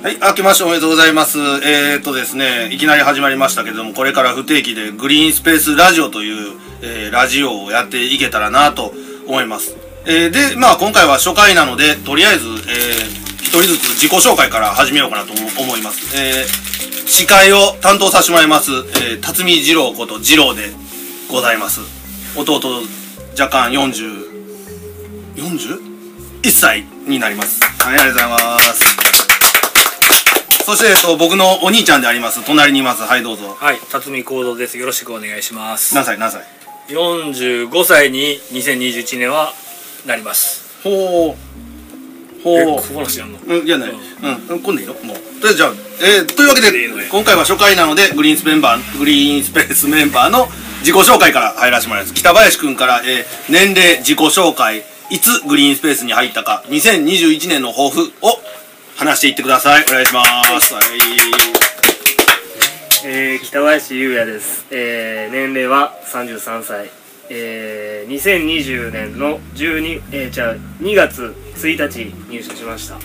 はい、明けましておめでとうございます。えー、っとですね、いきなり始まりましたけども、これから不定期でグリーンスペースラジオという、えーラジオをやっていけたらなと思います。えーで、まあ今回は初回なので、とりあえず、えー、一人ずつ自己紹介から始めようかなと思います。えー、司会を担当させてもらいます、えー、辰巳二郎こと二郎でございます。弟、若干40、41歳になります。はい、ありがとうございます。そして、えっと、僕のお兄ちゃんであります。隣にいます。はい、どうぞ。はい、辰巳行動です。よろしくお願いします。何歳何歳45歳に2021年はなります。ほう。え、ほここ話やんの？う。うん、いやない。うん、うん、今度いいのもう。とりあえずじゃあ、えー、というわけでいいのよ、今回は初回なので、グリーンスメンバー、グリーンスペースメンバーの自己紹介から入らせてもらいます。北林くんから、えー、年齢、自己紹介、いつグリーンスペースに入ったか、2021年の抱負を話していってください。お願いします。はい。えー、北林優也です、えー、年齢は33歳、えー、2020年の12、えー、じゃあ2月1日入社しました、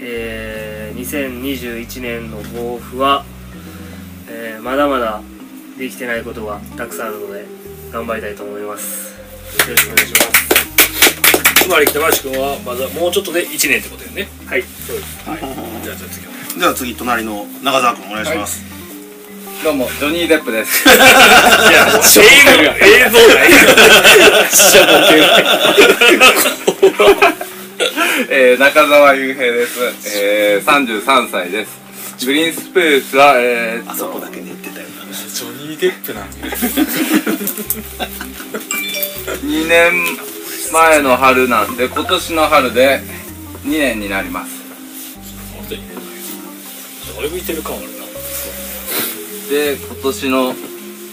えー、2021年の抱負は、えー、まだまだできてないことがたくさんあるので頑張りたいと思いますよろしくお願いしますつまり北林くんはまだもうちょっとで1年ってことよね。はいそうですはい。じゃあじゃあ次は。じゃあ次、隣の中澤くんお願いします。どうも、ジョニー・デップです。いや、映像映像がえー、中澤雄平です。えー、33歳です。グリーンスペースは、えー、あそこだけ寝てたよな。ジョニー・デップなんだ。2年前の春なんで、今年の春で2年になります。本当にね。だいぶいてる感あるな。で、今年の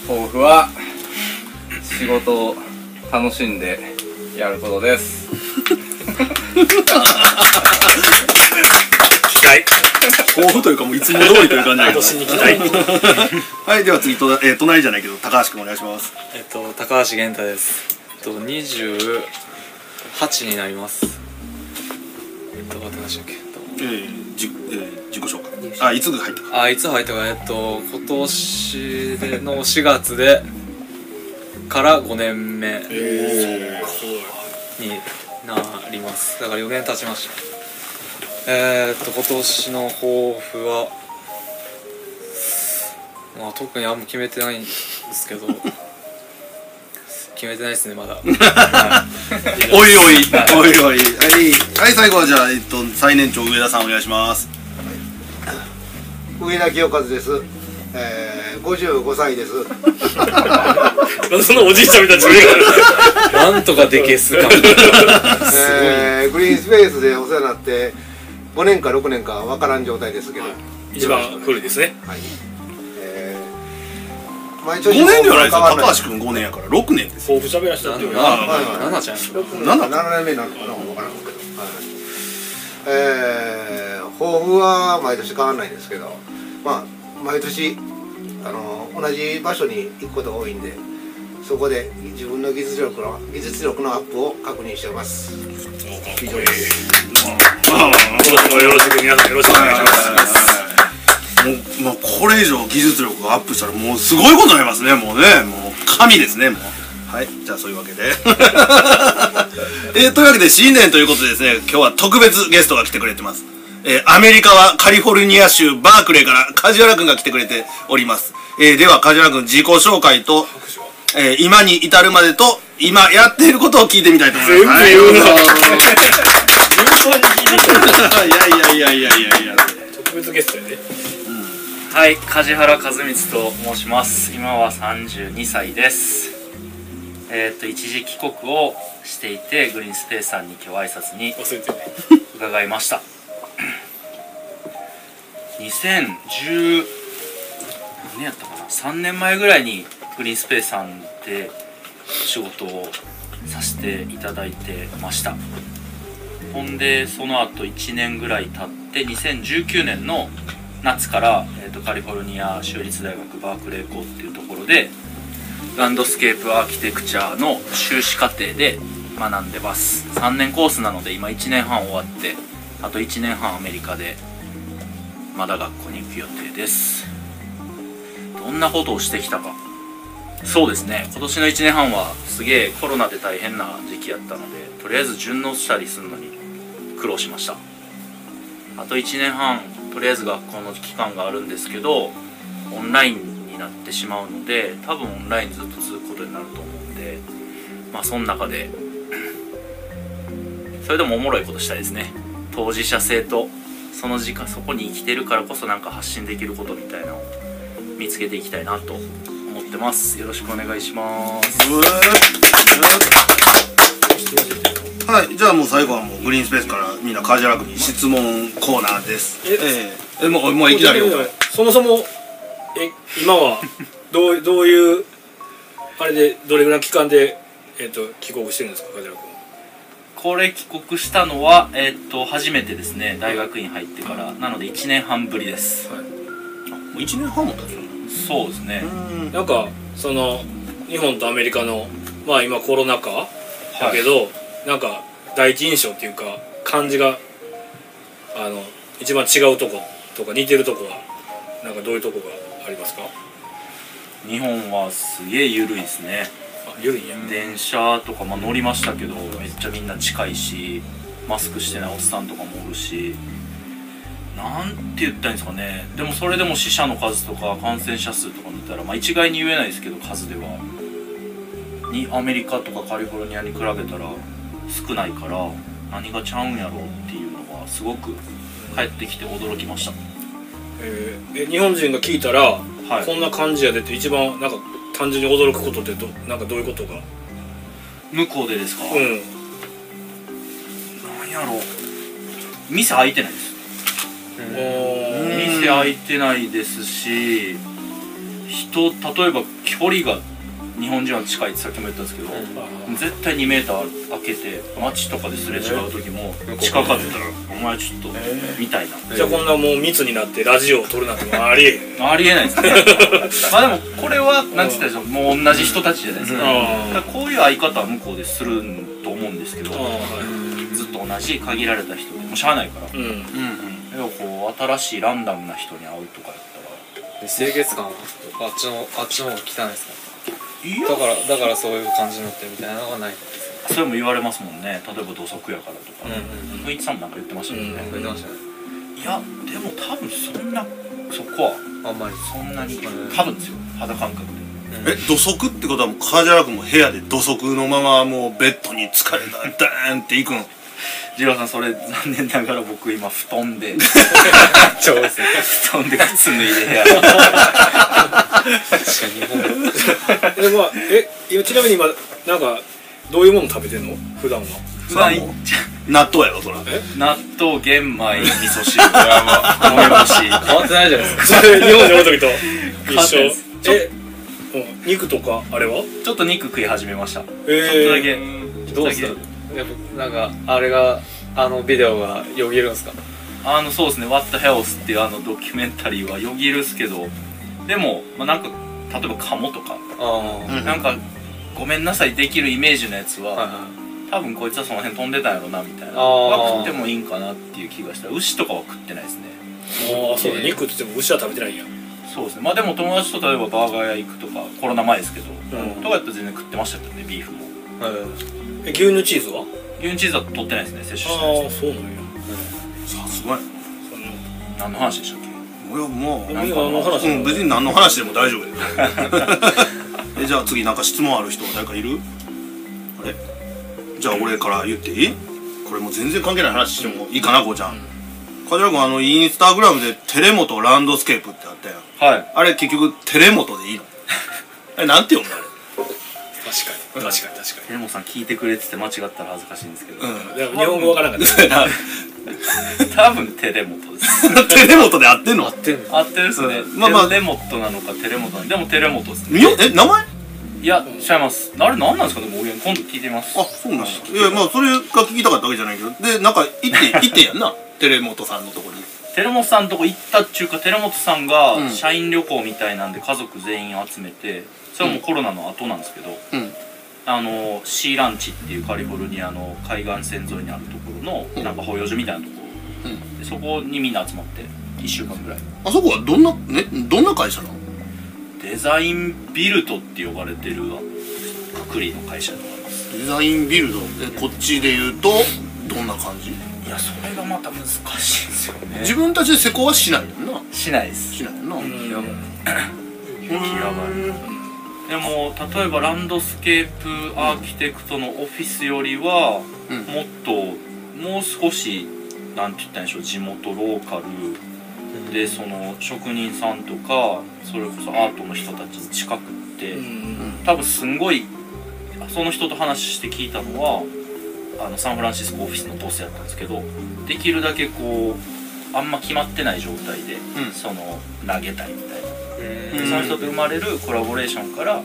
抱負は、仕事を楽しんでやることです。期待。抱負というかもういつも通りという感じだけど。はいでは次と、えー、隣じゃないけど高橋君お願いしますえっと高橋源太です。えっと28になります。えっと待ってましたっけ？えー、じ、えー、自己紹介あいつ入ったかとあいつ入ったかえっと今年での4月でから5年目。になります。だから4年経ちました。えー、っと今年の抱負はまあ特にあんま決めてないんですけど。決めてないですねまだ。は いおいおいおいおいはい、はい、最後はじゃあ、えっと、最年長上田さんお願いします上田清和です。えー、55歳です。そんなおじいちゃんみたいな なんとかでけすか。えー、グリーンスペースでお世話になって5年か6年かわからん状態ですけど、はい。一番古いですね。えー、毎5年年ではないですよ。変わら高橋君5年やから6年ですよ。抱負喋らせたっていうのあ。は。はいはい。ななちゃん。6年。なんか7年目になるのかなわからんけど、はい、えー、抱負は毎年変わらないですけど。まあ毎年あの同じ場所に行くことが多いんでそこで自分の技術力の技術力のアップを確認しています今年もよろしく皆さんよろしくお願いします。もうもうこれ以上技術力がアップしたらもうすごいことになりますね。もうねもう神ですねもう。はいじゃあそういうわけで。えー、というわけで新年ということでですね今日は特別ゲストが来てくれてます。えー、アメリカはカリフォルニア州バークレーから梶原君が来てくれております、えー、では梶原君自己紹介と、えー、今に至るまでと今やっていることを聞いてみたいと思います全部言うなはいどぞいやいやいやいやいやいや特別ゲストやね。はい、梶原和光と申します。今は32歳です。えっーと、一時帰国をしていて、グリーンスペースさんに今日挨拶に。伺いました。2010何年やったかな3年前ぐらいにグリーンスペースさんでお仕事をさせていただいてました。ほんでその後1年ぐらい経って2019年の夏から、えー、とカリフォルニア州立大学バークレー校っていうところでランドスケープアーキテクチャの修士課程で学んでます。3年コースなので今1年半終わってあと1年半アメリカで、まだ学校に行く予定です。どんなことをしてきたか。そうですね。今年の1年半はすげえコロナで大変な時期やったのでとりあえず順応したりするのに苦労しました。あと1年半とりあえず学校の期間があるんですけどオンラインになってしまうので多分オンラインずっと続くことになると思うんでまあその中で それでもおもろいことしたいですね。当事者性とその時間そこに生きてるからこそなんか発信できることみたいなのを見つけていきたいなと思ってます。よろしくお願いします。はい、じゃあもう最後はもうグリーンスペースからみんなカジュアルに質問コーナーです。えええ。もうもういきなりよ。そもそもえ今は どうどういうあれでどれぐらいの期間で、えっと帰国してるんですか梶原君これ帰国したのはえーっと初めてですね。大学院入ってから。なので1年半ぶりです。もう一年半も経つの？そうですね。なんかその日本とアメリカのまあ今コロナ禍だけど、なんか第一印象っていうか感じがあの一番違うとことか似てるとこはなんかどういうとこがありますか？日本はすげえ緩いですね。あ緩いん。や電車とか、まあ、乗りましたけどめっちゃみんな近いしマスクしてないおっさんとかもおるしなんて言ったらいいんですかね。でもそれでも死者の数とか感染者数とか見たら、まあ、一概に言えないですけど数では。にアメリカとかカリフォルニアに比べたら少ないから何がちゃうんやろうっていうのはすごく帰ってきて驚きました。えーえ日本人が聞いたら、はい。こんな感じやでって一番なんか単純に驚くことってどなんかどういうことが向こうでですか、うん。なんやろう。店開いてないです店開いてないですし人例えば距離が日本人は近いってさっきも言ったんですけど、絶対2メーター開けて街とかですれ違う時も近かったら「お前ちょっと」みたいな。じゃあこんなもう密になってラジオを撮るなんてもうありえへん。ありえないですね。まあでもこれはなんて言ったらいいんでしょうもう同じ人たちじゃないですか,、うん。だからこういう相方は向こうですると思うんですけど、ずっと同じ限られた人でもうしゃあないから。うん。うんうん。でもこう新しいランダムな人に会うとかやったら。清潔感はあっちのあっちの方が汚いですか？いだからだからそういう感じになってるみたいなのがないそれも言われますもんね。例えば土足やからとか。うん雰囲気さんもなんか言ってましたもんね、言ってましたね。いやでも多分そんなそこはあんまり。そんなにうん。多分ですよ。肌感覚で。え土足ってことはもうカジュアル君も部屋で土足のままもうベッドに疲れたダーンっていくん。ジローさんそれ残念ながら僕今布団で。そうですね布団で靴脱いで部屋。確かに。日本でまあえ今ちなみに今なんかどういうもの食べてんの？普段は。普段納豆やろそら。納豆玄米味噌汁ドラマ飲み干し。変わってないじゃないですか。それ日本におる時と。一緒。えうん肉とかあれは？ちょっと肉食い始めました。ちょっとえだけ。どうですかやっぱなんかあれがあのビデオがよぎるんですか？あのそうですね「What the Health」っていうあのドキュメンタリーはよぎるっすけど。でも、まあ、なんか例えばカモとか、なんかごめんなさいできるイメージのやつは、はいは多分こいつはその辺飛んでたんやろなみたいな。は食ってもいいんかなっていう気がした。牛とかは食ってないですね。ああそうだ肉って言っても牛は食べてないんや。そうですね。まあでも友達と例えばバーガー屋行くとかコロナ前ですけど、うん。とかやったら全然食ってましたけどねビーフも。いはいえ牛乳チーズは？牛乳チーズは取ってないですね摂取してあないですあそうなんや。さすがやその何の話でしたっけ？いやもう何があの話？うん別に何の話でも大丈夫や えじゃあ次なんか質問ある人誰かいる？あれ？じゃあ俺から言っていい？これもう全然関係ない話してもいいかなこうちゃん。梶原君あのインスタグラムでテレモトランドスケープってあったやん。はい。あれ結局テレモトでいいの？あれなんて読むの？あれ。確かに確かに確かテレモさん聞いてくれてて間違ったら恥ずかしいんですけど、うん。にでも日本語わからなかった。多分テレモトです。テレモトで合ってんの？合ってんの。合ってるっすね、うん。まあまあ。テレモットなのかテレモトなのでもテレモトですね。みよえ名前？いや違います。あれ何なんですかね？もう今度聞いてみます。あそうなんやいやまあそれが聞きたかったわけじゃないけど。でなんか行って行ってんやんな。テレモトさんのとこに。テレモトさんのとこ行ったっちゅうかテレモトさんがうん。社員旅行みたいなんで家族全員集めてそれはもうコロナの後なんですけど、うんあのシーランチっていうカリフォルニアの海岸線沿いにあるところの、うん。なんか保養所みたいなところ、でそこにみんな集まって1週間ぐらい。あそこはどんなねどんな会社なの？デザインビルドって呼ばれてるくくりの会社だと思います。デザインビルド？えこっちで言うとどんな感じ？いやそれがまた難しいんですよね。自分たちで施工はしないよな。しないです。しないよな。うん。いや。雪上がりでも例えばランドスケープアーキテクトのオフィスよりはうん。もっともう少しなんて言ったんでしょう地元ローカルでその職人さんとかそれこそアートの人たちに近くって多分すんごいその人と話して聞いたのはあのサンフランシスコオフィスのボスやったんですけどできるだけこうあんま決まってない状態で、ん。その投げたいみたいな。うん。でその人と生まれるコラボレーションから、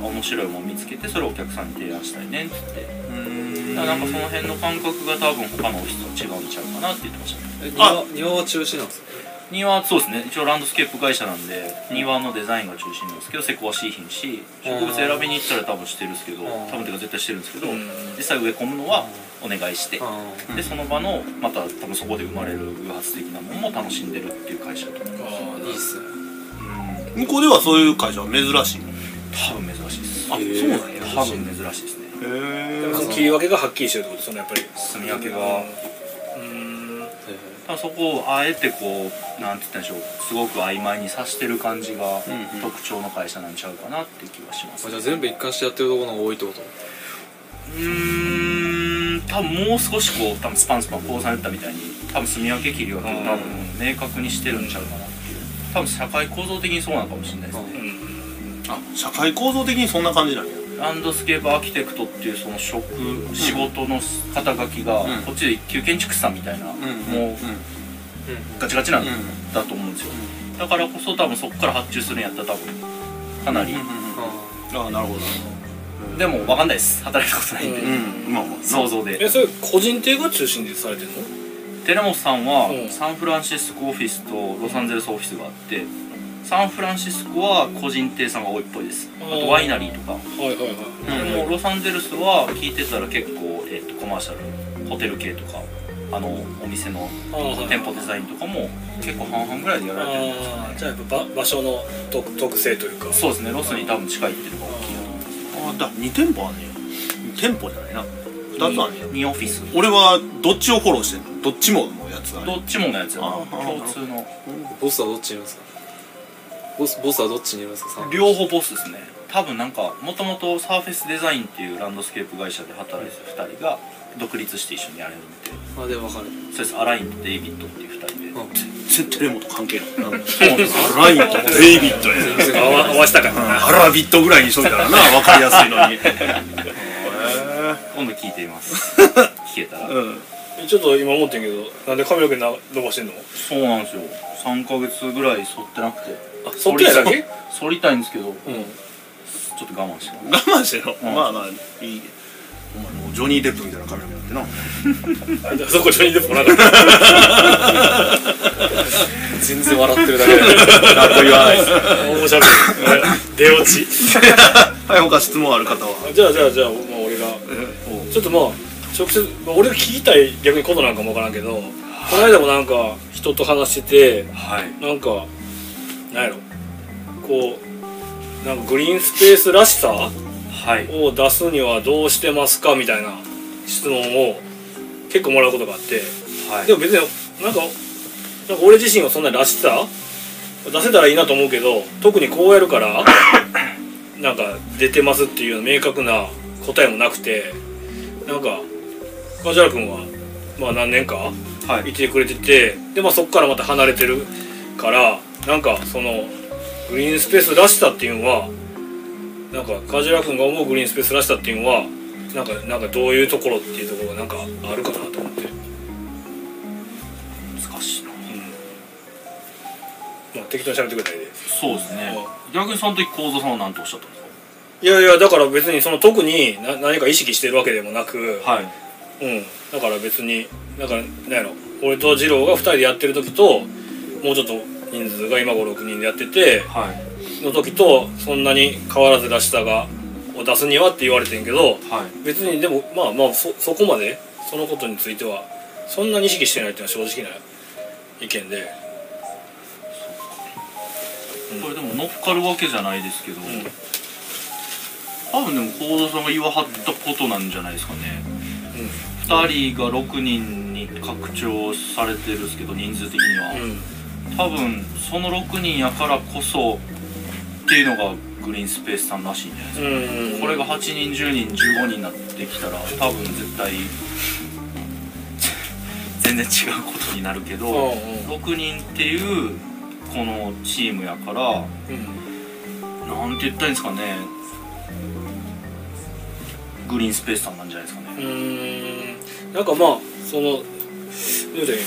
面白いもの見つけてそれをお客さんに提案したいねって言って。だからなんかその辺の感覚が多分他のオフィスと違うんちゃうかなって言ってましたね。え庭庭は中止なんですか？庭そうですね。一応ランドスケープ会社なんで庭のデザインが中心なんですけど施工はしいひんし植物選びに行ったら多分してるんですけどうん。多分てか絶対してるんですけどうん。実際植え込むのはお願いしてあでその場のまた多分そこで生まれる偶発的なものも楽しんでるっていう会社だと思いますあいいっすね。うん向こうではそういう会社は珍しいの？多分珍しいです。あそうなんや。多分珍しいですね。へその切り分けがはっきりしてるってことそのやっぱり。住み分けがうんそこをあえてこうなんて言ったんでしょう。すごく曖昧にさしてる感じがうんうん。特徴の会社なんちゃうかなって気がします。あじゃあ全部一貫してやってるところの方が多いってこと？うーん多分もう少しこう多分スパンスパンこうされたみたいに多分住み分け切り分けを多分明確にしてるんちゃうかな多分社会構造的にそうなのかもしれないですね。あ社会構造的にそんな感じなんや。ランドスケープアーキテクトっていうその職仕事の肩書きがうん。こっちで一級建築士さんみたいなもうガチガチなんだと思うんですよ。だからこそ多分そこから発注するんやったら多分かなり。ああなるほどでも分かんないです。働いたことないんで。うん。まあまあ。想像で。えそれ個人邸が中心でされてるの？テレモスさんはうんサンフランシスコオフィスとロサンゼルスオフィスがあってサンフランシスコは個人邸さんが多いっぽいです。あとワイナリーとか。はいはいはいでもロサンゼルスは聞いてたら結構、えー、とコマーシャルホテル系とかあのお店の店舗デザインとかも結構半々ぐらいでやられてるんですよああじゃあやっぱ場場所の特特性というか。そうですねロスに多分近いっていうのが大きいなと思います。あだ2店舗あんねや。2店舗じゃないな2つあんねや。2オフィス？俺はどっちをフォローしてんの？どっちものやつがどっちものやつやなあー共通の。ボスはどっちにいるんですか？ボスボスはどっちにいるんですか両方ボスですね。多分なんかもともと Surfacedesign っていうランドスケープ会社で働いてた2人が独立して一緒にやれるみたいなあでわかる。そうです。アラインとデイビッドっていう2人で、うん。全然テレモと関係ない。そうなん。ですよラインとデイビッドや合わ合わせたからな。アラビットぐらいにしといたらな分かりやすいのに 今度聞いてみます。聞けたら、うん。ちょっと今思ってんけどなんで髪の毛な伸ばしてんの？そうなんですよ。3ヶ月ぐらい剃ってなくて。あそっちやだけ？剃りたいんですけど。うん。ちょっと我慢して我慢してろ、うん。まあまあいいお前もうジョニー・デップみたいな髪の毛になってな。そこジョニー・デップもなかった。全然笑ってるだけで何も言わないです。面白い。出落ち。はい他質問ある方は。じゃあじゃあじゃあ、まあ、俺が。ちょっとまあ直接、まあ、俺が聞きたい逆にことなんかもわからんけどこの間もなんか人と話しててはい。なんかなんやろ。こうなんかグリーンスペースらしさはいを出すにはどうしてますかみたいな質問を結構もらうことがあって。はい。でも別になんかなんか俺自身はそんならしさ出せたらいいなと思うけど特にこうやるから なんか出てますっていう明確な答えもなくてなんか梶原君はまあ何年か？はい。いてくれててでまあそこからまた離れてるからなんかそのグリーンスペースらしさっていうのはなんか梶原君が思うグリーンスペースらしさっていうのはなんかなんかどういうところっていうところがなんかあるかなと思って。難しいな。まあ、適当に喋ってくれたらいいでそうですね。逆にその時幸三さんは何とおっしゃったんですいやいやだから別にその特にな何か意識してるわけでもなく、かはい。うん。だから別にだからなんやろ。俺と二郎が2人でやってる時ともうちょっと人数が今56人でやっててはいの時とそんなに変わらずらしさがを出すにはって言われてんけどはい。別にでもまあまあそそこまでそのことについてはそんなに意識してないっていうのは正直な意見で。これでも乗っかるわけじゃないですけど、多分でも幸田さんが言わはったことなんじゃないですかね、2人が6人に拡張されてるんですけど人数的には、多分その6人やからこそっていうのがグリーンスペースさんらしいんじゃないですか、うん。これが8人10人15人になってきたら多分絶対全然違うことになるけど、うんうん。6人っていうこのチームやからなんて言ったらいいんですかね。グリーンスペースさんなんじゃないですかね、ん。なんかまあそのどう言うたらいい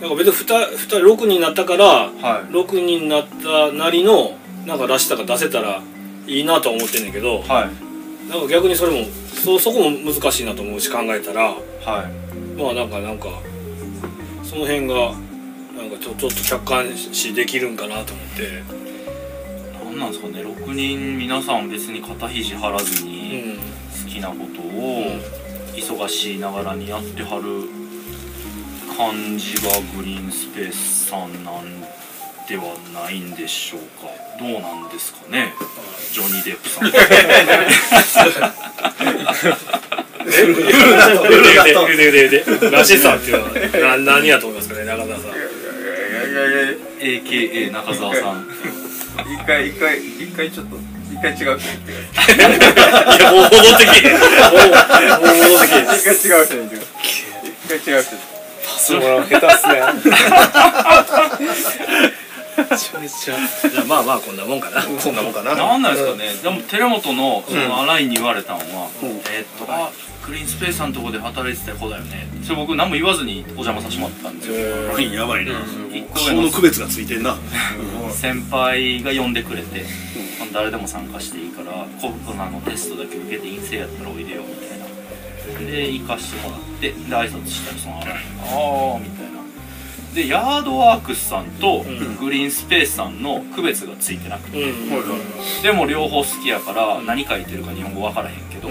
のなんか別に 2, 2人6人になったからはい。6人になったなりのなんか出したか出せたらいいなとは思ってんねんけどはい。なんか逆にそれもそそこも難しいなと思うし考えたら。はい。まあなんかなんかその辺がなんかちょちょっと客観視できるんかなと思って、なんなんですかね。6人皆さん別に肩肘張らずうにん、好きなことを忙しいながらにやってはる感じがグリーンスペースさんなんではないんでしょうか。どうなんですかね。ジョニー・デップさん。らしさっていうのはな何やと。思いますかね中澤さん AKA 中澤さん一回一回一回ちょっと。一回違う人言ってくいやもう戻ってきてもうもう戻ってきてださい一回違う人に言ってください一回違う人パスもらう下手っすねめちゃめちゃじゃあまあまあこんなもんかな。そん。なもんかな。なんなんですかね、でも寺本のその新井に言われたのは、えーっとあグリーンスペースさんのとこで働いてた子だよね。それ僕何も言わずにお邪魔させてもらったんで。すよ、ラインやばいな。一個上の。顔の区別がついてんな。先輩が呼んでくれて、誰でも参加していいからコロナのテストだけ受けて陰性やったらおいでよみたいな。で行かしてもらってで挨拶したらその新井が「ああ」みたいなでヤードワークスさんとグリーンスペースさんの区別がついてなくて、うん。でも両方好きやから何書いてるか日本語分からへんけど、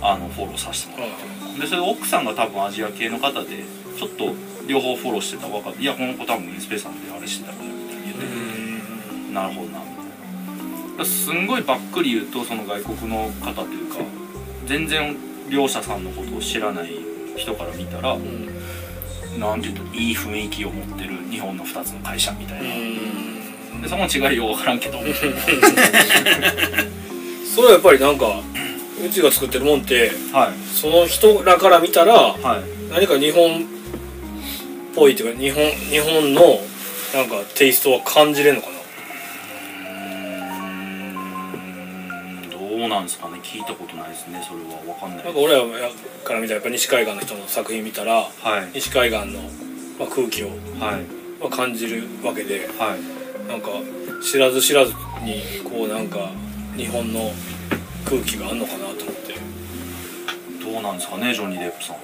あのフォローさせてもらってでそれで奥さんが多分アジア系の方でちょっと両方フォローしてたら分かって「いやこの子多分インスペースさんであれしてたから」みたいに言ってて。なるほどな。みたいなすんごいばっくり言うとその外国の方というか全然両者さんのことを知らない人から見たら、なんていうといい雰囲気を持ってる日本の2つの会社みたいな、でその違いよう分からんけど。それはやっぱりなんかうちが作ってるもんってはい。その人らから見たらはい。何か日本っぽいっていうか日本日本のなんかテイストは感じれんのかな？なんですかね。聞いたことないですねそれは。分かんないなんか俺らから見たらやっぱ西海岸の人の作品見たらはい。西海岸の、まあ、空気を、はい。まあ、感じるわけではい。なんか知らず知らずにこうなんか日本の空気があんのかなと思って。どうなんですかねジョニー・デップさん。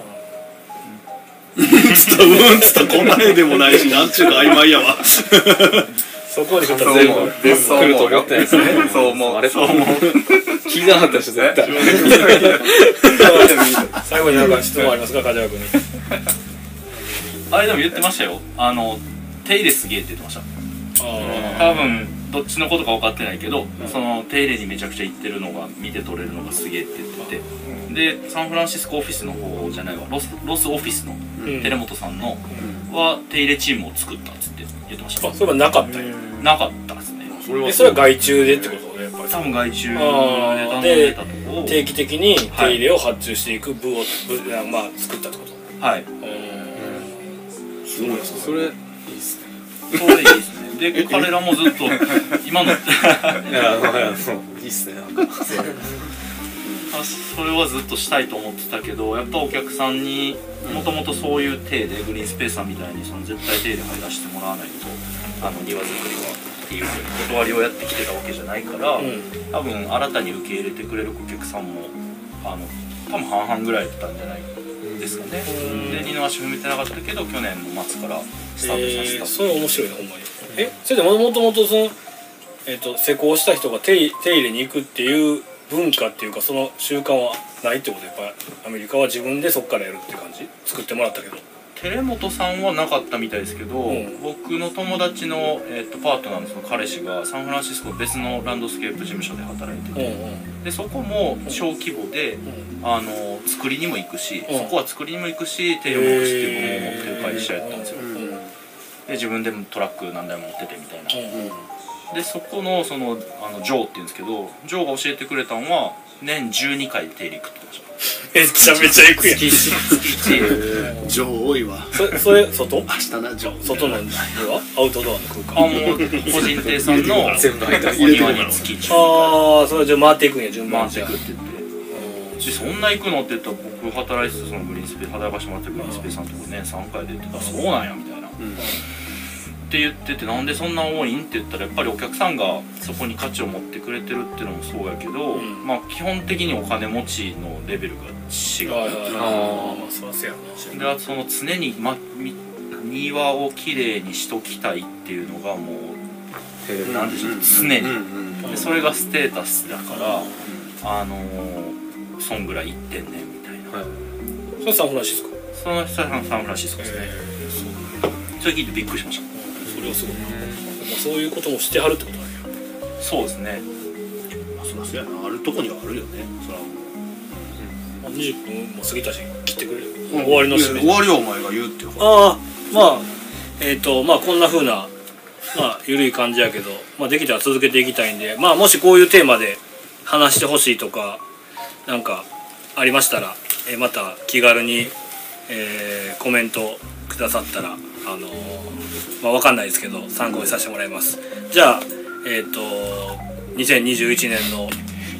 つったうん つったこんな絵でもないしなんちゅうか曖昧やわそこに来たそうら全部来ると思ってないですね。そう思う。あれそう思う。聞いてなかった。でしょ絶対最後になんか質問ありますか梶原君に。あれでも言ってましたよ。あの手入れすげえって言ってました。あ多分どっちのことか分かってないけど、その手入れにめちゃくちゃ行ってるのが見て取れるのがすげえって言ってて、でサンフランシスコオフィスの方じゃないわ。ロスロスオフィスのうん。寺本さんのは手入れチームを作ったっつって言ってました。あそれはなかったなかったですね。えそれは外注でってことねやっぱり。多分外注で頼んでたとこ。を定期的に手入れを発注していく部を、部あまあ作ったってこと？はい。すごいですそれいいっすね。それいいですね。で彼らもずっと 今の いやあのあのいいっすねそれはずっとしたいと思ってたけどやっぱお客さんにもともとそういう体でグリーンスペースさんみたいにその絶対手入れ入らせてもらわないとあの庭作りはっていう断りをやってきてたわけじゃないから、うん。多分新たに受け入れてくれるお客さんもあの多分半々ぐらいだったんじゃないですかね、で二の足踏めてなかったけど去年の末からスタートさせた、えー、それ面白いなほんまに。え？それでももともとそのえっ、と施工した人が手入手入れに行くっていう文化っていうかその習慣はないってことやっぱアメリカは自分でそっからやるって感じ？作ってもらったけど。寺本さんはなかったみたいですけど、うん。僕の友達の、えっとパートナーのその彼氏がサンフランシスコの別のランドスケープ事務所で働いてうんて、うん。でそこも小規模で、あの作りにも行くし、うん。そこは作りにも行くし手を動くしっていう部門を持ってる会社やったんですよ、うん。うん。で自分でもトラック何台も持っててみたいな、うんでそこのそのあのジョーっていうんですけどジョーが教えてくれたのは年12回定理食ってました。めちゃめちゃ行くやん。情報多いわ。そそれ外？明日な情報外のではアウトドアの空あ間もう個人亭さんの全部入ってますお庭に月中ああそれじゃあ回っていくんや順番回ってくって言って。でそんな行くのって言ったら僕働いてたそのグリーンスペース働かしてもらってるグリーンスペースさんとこ年3回でって言ったらそうなんやみたいな、って言っててなんでそんな多いんって言ったらやっぱりお客さんがそこに価値を持ってくれてるっていうのもそうやけど、うん。まあ基本的にお金持ちのレベルが違う、はいはいはい。あー。まあそうやな。であとその常に、ま、み庭をきれいにしときたいっていうのがもうなんでしょう常に、でそれがステータスだから、あのー、そんぐらい行ってんねんみたいな、それサンフランシスコその人はサンフランシスコですね、それ聞いてびっくりしました。それはすごいなまあそういうこともしてはるってことなんやそうですね。そりゃそうやなあるとこにはあるよね。そらまあ20分も過ぎたし切ってくれる。終わりの締め終わりはお前が言うってよああまあえっ、とまあこんな風なまあ緩い感じやけど、まあ、できたら続けていきたいんでまあもしこういうテーマで話してほしいとかなんかありましたら、えーまた気軽に、えーコメントくださったらあのーまあわかんないですけど参考にさせてもらいます。じゃあえっ、と2021年の、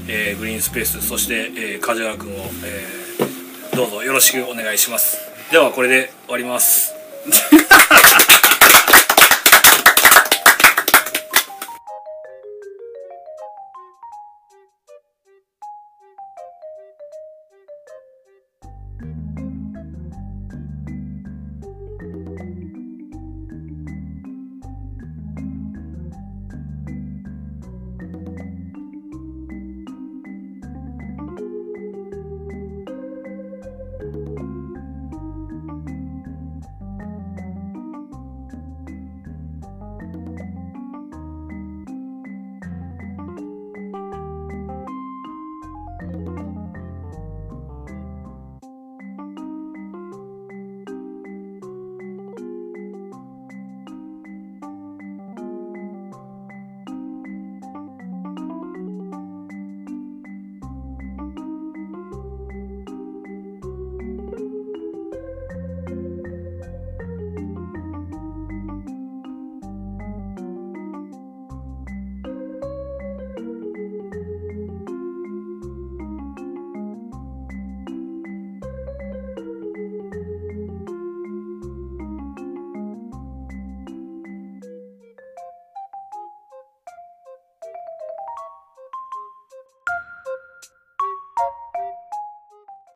えーグリーンスペースそして、えー、梶原君を、えーどうぞよろしくお願いします。ではこれで終わります。